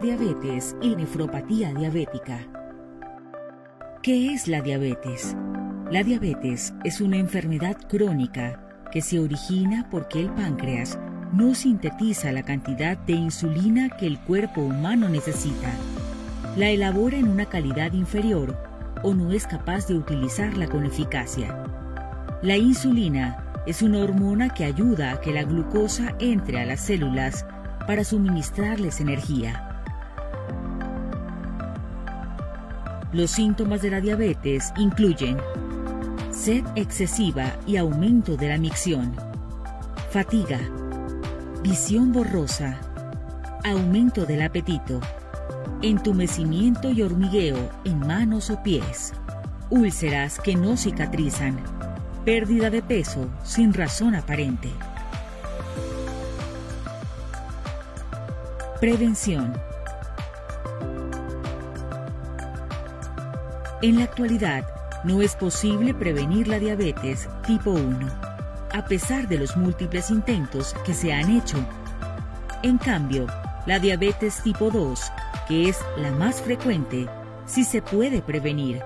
Diabetes y nefropatía diabética. ¿Qué es la diabetes? La diabetes es una enfermedad crónica que se origina porque el páncreas no sintetiza la cantidad de insulina que el cuerpo humano necesita. La elabora en una calidad inferior o no es capaz de utilizarla con eficacia. La insulina es una hormona que ayuda a que la glucosa entre a las células para suministrarles energía. Los síntomas de la diabetes incluyen sed excesiva y aumento de la micción, fatiga, visión borrosa, aumento del apetito, entumecimiento y hormigueo en manos o pies, úlceras que no cicatrizan, pérdida de peso sin razón aparente. Prevención. En la actualidad, no es posible prevenir la diabetes tipo 1, a pesar de los múltiples intentos que se han hecho. En cambio, la diabetes tipo 2, que es la más frecuente, sí se puede prevenir,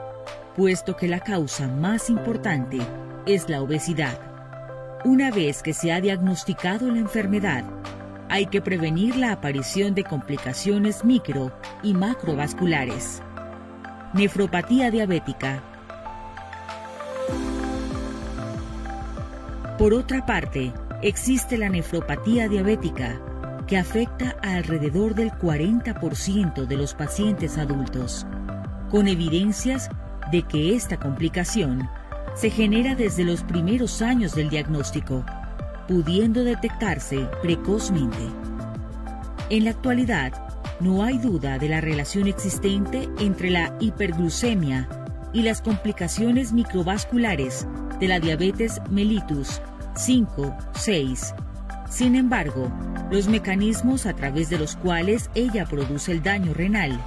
puesto que la causa más importante es la obesidad. Una vez que se ha diagnosticado la enfermedad, hay que prevenir la aparición de complicaciones micro y macrovasculares. Nefropatía diabética Por otra parte, existe la nefropatía diabética, que afecta a alrededor del 40% de los pacientes adultos, con evidencias de que esta complicación se genera desde los primeros años del diagnóstico, pudiendo detectarse precozmente. En la actualidad, no hay duda de la relación existente entre la hiperglucemia y las complicaciones microvasculares de la diabetes mellitus 5, 6. Sin embargo, los mecanismos a través de los cuales ella produce el daño renal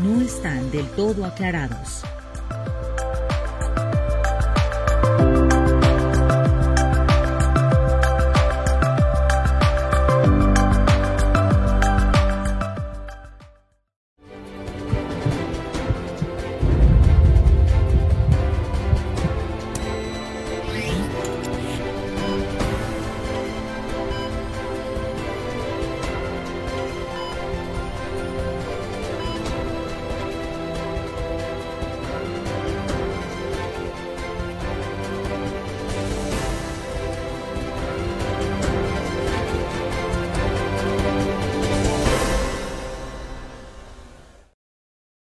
no están del todo aclarados.